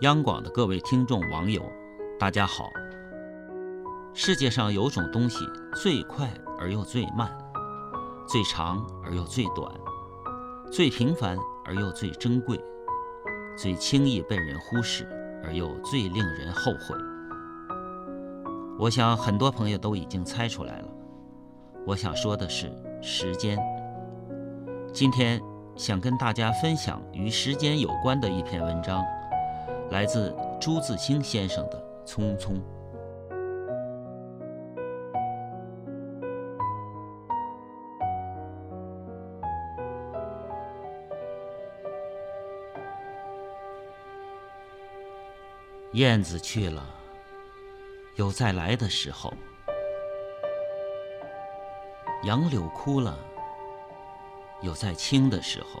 央广的各位听众网友，大家好。世界上有种东西最快而又最慢，最长而又最短，最平凡而又最珍贵，最轻易被人忽视而又最令人后悔。我想很多朋友都已经猜出来了，我想说的是时间。今天想跟大家分享与时间有关的一篇文章。来自朱自清先生的《匆匆》。燕子去了，有再来的时候；杨柳枯了，有再青的时候。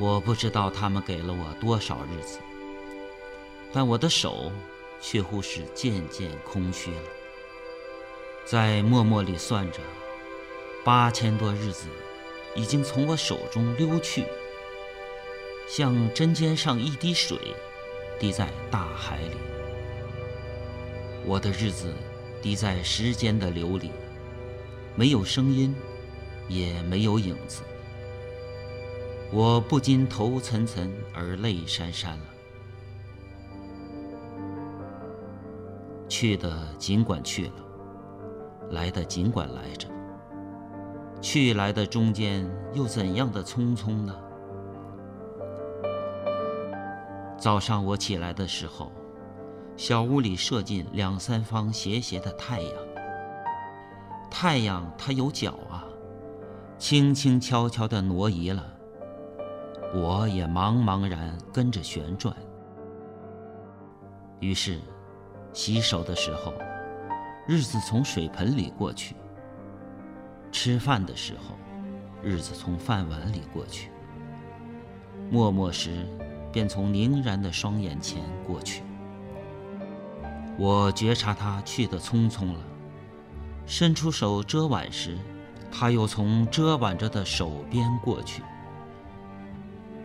我不知道他们给了我多少日子，但我的手却乎是渐渐空虚了。在默默里算着，八千多日子已经从我手中溜去，像针尖上一滴水，滴在大海里。我的日子滴在时间的流里，没有声音，也没有影子。我不禁头涔涔而泪潸潸了。去的尽管去了，来的尽管来着。去来的中间又怎样的匆匆呢？早上我起来的时候，小屋里射进两三方斜斜的太阳。太阳它有脚啊，轻轻悄悄地挪移了。我也茫茫然跟着旋转。于是，洗手的时候，日子从水盆里过去；吃饭的时候，日子从饭碗里过去；默默时，便从凝然的双眼前过去。我觉察他去得匆匆了，伸出手遮挽时，他又从遮挽着的手边过去。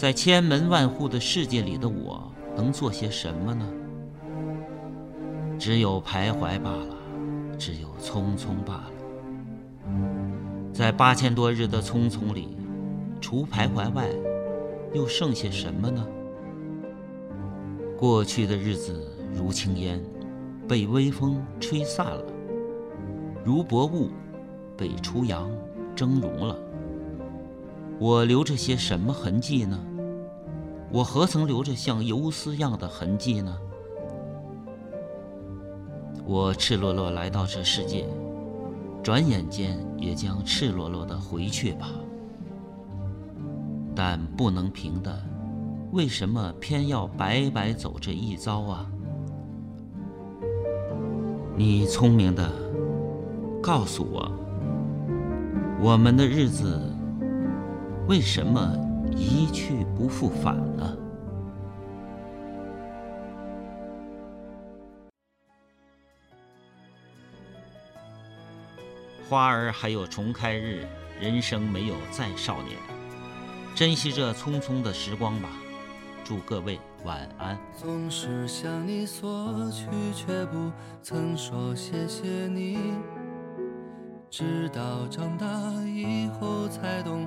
在千门万户的世界里的我，能做些什么呢？只有徘徊罢了，只有匆匆罢了。在八千多日的匆匆里，除徘徊外，又剩些什么呢？过去的日子如轻烟，被微风吹散了；如薄雾，被初阳蒸融了。我留着些什么痕迹呢？我何曾留着像游丝样的痕迹呢？我赤裸裸来到这世界，转眼间也将赤裸裸的回去吧。但不能平的，为什么偏要白白走这一遭啊？你聪明的，告诉我，我们的日子。为什么一去不复返呢？花儿还有重开日，人生没有再少年。珍惜这匆匆的时光吧。祝各位晚安。总是向你索取，却不曾说谢谢你。直到长大以后才懂